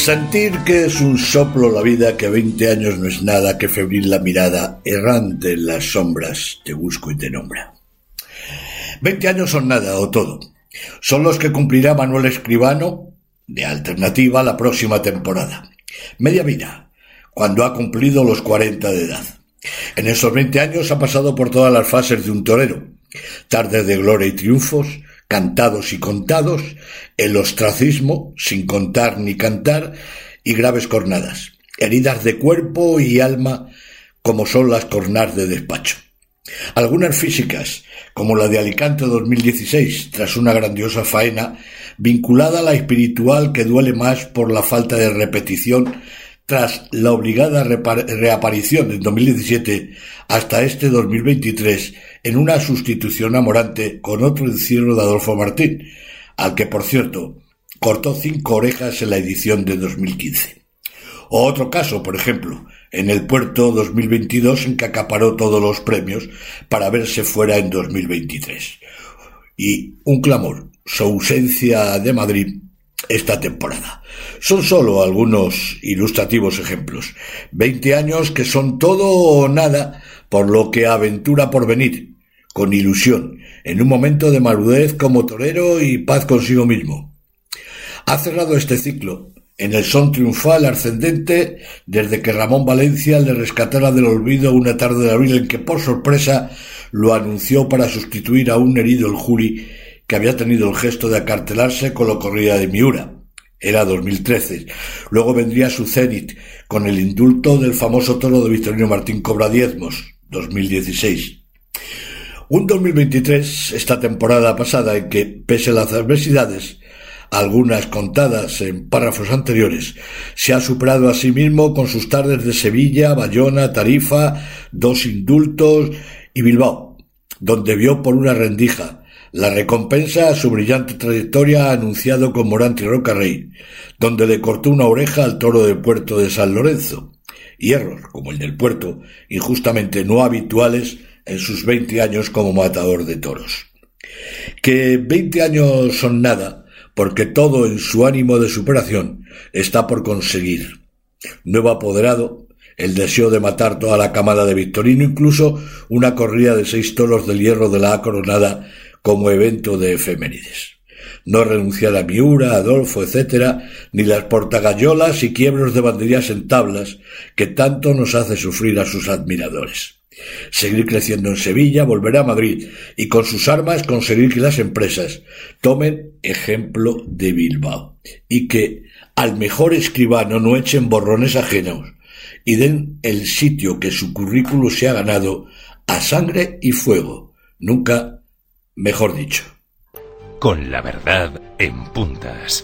Sentir que es un soplo la vida, que veinte años no es nada, que febril la mirada, errante en las sombras, te busco y te nombra. Veinte años son nada o todo. Son los que cumplirá Manuel Escribano, de alternativa, la próxima temporada. Media vida, cuando ha cumplido los cuarenta de edad. En esos veinte años ha pasado por todas las fases de un torero. Tardes de gloria y triunfos, cantados y contados, el ostracismo, sin contar ni cantar, y graves cornadas, heridas de cuerpo y alma, como son las cornas de despacho. Algunas físicas, como la de Alicante 2016, tras una grandiosa faena, vinculada a la espiritual que duele más por la falta de repetición tras la obligada reaparición en 2017 hasta este 2023 en una sustitución amorante con otro encierro de Adolfo Martín, al que por cierto cortó cinco orejas en la edición de 2015. O otro caso, por ejemplo, en el puerto 2022 en que acaparó todos los premios para verse fuera en 2023. Y un clamor, su ausencia de Madrid esta temporada. Son solo algunos ilustrativos ejemplos. Veinte años que son todo o nada, por lo que aventura por venir, con ilusión, en un momento de madurez como torero y paz consigo mismo. Ha cerrado este ciclo, en el son triunfal ascendente, desde que Ramón Valencia le rescatara del olvido una tarde de abril en que por sorpresa lo anunció para sustituir a un herido el Juli que había tenido el gesto de acartelarse con la corrida de Miura. Era 2013. Luego vendría su cenit, con el indulto del famoso toro de Victorino Martín Cobra Diezmos, 2016. Un 2023, esta temporada pasada, en que, pese a las adversidades, algunas contadas en párrafos anteriores, se ha superado a sí mismo con sus tardes de Sevilla, Bayona, Tarifa, dos indultos y Bilbao, donde vio por una rendija, la recompensa a su brillante trayectoria anunciado con Morante Rocarrey, donde le cortó una oreja al toro del puerto de San Lorenzo. Hierros, como el del puerto, injustamente no habituales en sus veinte años como matador de toros. Que veinte años son nada, porque todo en su ánimo de superación está por conseguir. Nuevo apoderado, el deseo de matar toda la camada de Victorino, incluso una corrida de seis toros del hierro de la coronada como evento de efemérides. No renunciar a Miura, Adolfo, etcétera, ni las portagallolas y quiebros de banderías en tablas que tanto nos hace sufrir a sus admiradores. Seguir creciendo en Sevilla, volver a Madrid y con sus armas conseguir que las empresas tomen ejemplo de Bilbao y que al mejor escribano no echen borrones ajenos y den el sitio que su currículo se ha ganado a sangre y fuego, nunca mejor dicho. Con la verdad en puntas.